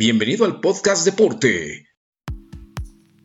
Bienvenido al podcast Deporte.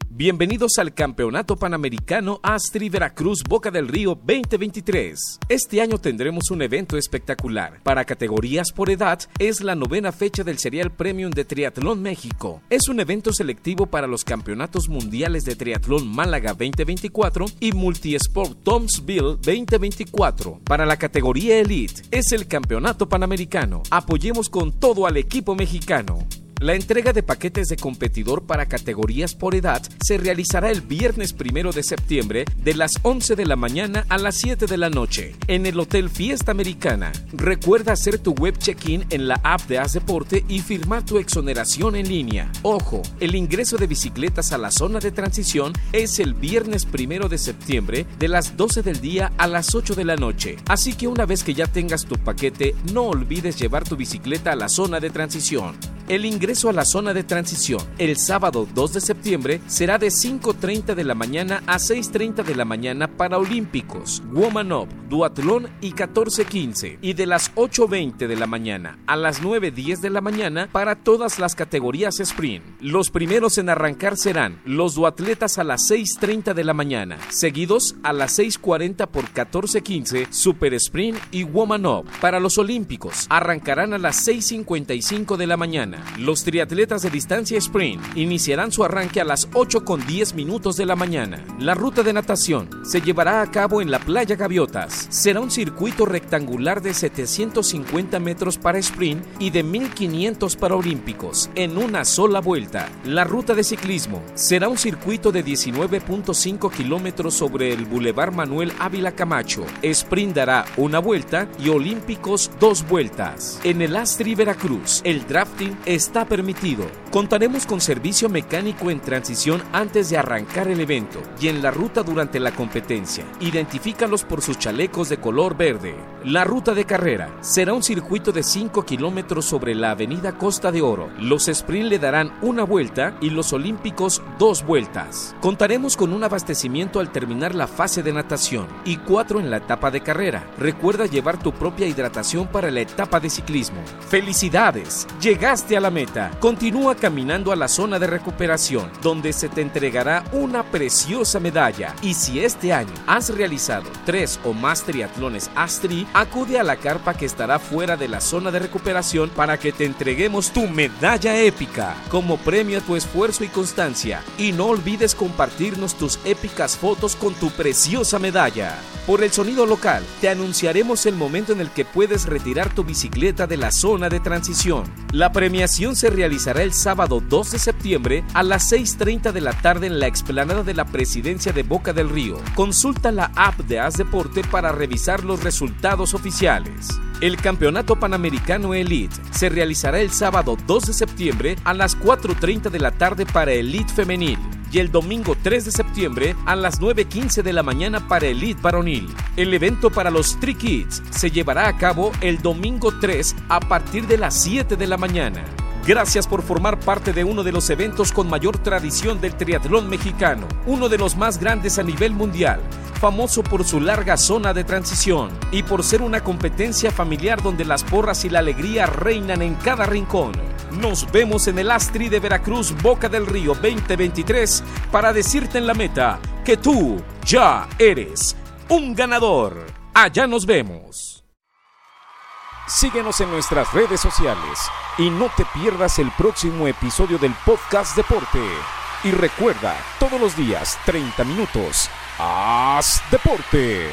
Bienvenidos al Campeonato Panamericano Astri Veracruz Boca del Río 2023. Este año tendremos un evento espectacular. Para categorías por edad, es la novena fecha del Serial Premium de Triatlón México. Es un evento selectivo para los Campeonatos Mundiales de Triatlón Málaga 2024 y Multisport Tomsville 2024. Para la categoría Elite, es el Campeonato Panamericano. Apoyemos con todo al equipo mexicano. La entrega de paquetes de competidor para categorías por edad se realizará el viernes primero de septiembre de las 11 de la mañana a las 7 de la noche en el Hotel Fiesta Americana. Recuerda hacer tu web check-in en la app de Haz Deporte y firmar tu exoneración en línea. Ojo, el ingreso de bicicletas a la zona de transición es el viernes primero de septiembre de las 12 del día a las 8 de la noche. Así que una vez que ya tengas tu paquete, no olvides llevar tu bicicleta a la zona de transición. El ingreso a la zona de transición el sábado 2 de septiembre será de 5.30 de la mañana a 6.30 de la mañana para Olímpicos, Woman Up, Duatlón y 14.15 y de las 8.20 de la mañana a las 9.10 de la mañana para todas las categorías sprint. Los primeros en arrancar serán los duatletas a las 6.30 de la mañana, seguidos a las 6.40 por 14.15 Super Sprint y Woman Up. Para los Olímpicos arrancarán a las 6.55 de la mañana los triatletas de distancia sprint iniciarán su arranque a las 8 con 10 minutos de la mañana. La ruta de natación se llevará a cabo en la playa Gaviotas. Será un circuito rectangular de 750 metros para sprint y de 1500 para olímpicos en una sola vuelta. La ruta de ciclismo será un circuito de 19.5 kilómetros sobre el Boulevard Manuel Ávila Camacho. Sprint dará una vuelta y olímpicos dos vueltas. En el Astri Veracruz, el drafting está permitido. Contaremos con servicio mecánico en transición antes de arrancar el evento y en la ruta durante la competencia. Identifícalos por sus chalecos de color verde. La ruta de carrera será un circuito de 5 kilómetros sobre la avenida Costa de Oro. Los sprint le darán una vuelta y los olímpicos dos vueltas. Contaremos con un abastecimiento al terminar la fase de natación y cuatro en la etapa de carrera. Recuerda llevar tu propia hidratación para la etapa de ciclismo. ¡Felicidades! Llegaste a la meta. Continúa caminando a la zona de recuperación, donde se te entregará una preciosa medalla. Y si este año has realizado tres o más triatlones Astri, acude a la carpa que estará fuera de la zona de recuperación para que te entreguemos tu medalla épica como premio a tu esfuerzo y constancia. Y no olvides compartirnos tus épicas fotos con tu preciosa medalla. Por el sonido local, te anunciaremos el momento en el que puedes retirar tu bicicleta de la zona de transición. La premiación se realizará el sábado 2 de septiembre a las 6.30 de la tarde en la explanada de la presidencia de Boca del Río. Consulta la app de Haz Deporte para revisar los resultados oficiales. El Campeonato Panamericano Elite se realizará el sábado 2 de septiembre a las 4.30 de la tarde para Elite Femenil y el domingo 3 de septiembre a las 9.15 de la mañana para Elite Varonil. El evento para los Tri Kids se llevará a cabo el domingo 3 a partir de las 7 de la mañana. Gracias por formar parte de uno de los eventos con mayor tradición del triatlón mexicano, uno de los más grandes a nivel mundial, famoso por su larga zona de transición y por ser una competencia familiar donde las porras y la alegría reinan en cada rincón. Nos vemos en el Astri de Veracruz Boca del Río 2023 para decirte en la meta que tú ya eres un ganador. Allá nos vemos. Síguenos en nuestras redes sociales y no te pierdas el próximo episodio del podcast Deporte. Y recuerda, todos los días, 30 minutos, haz deporte.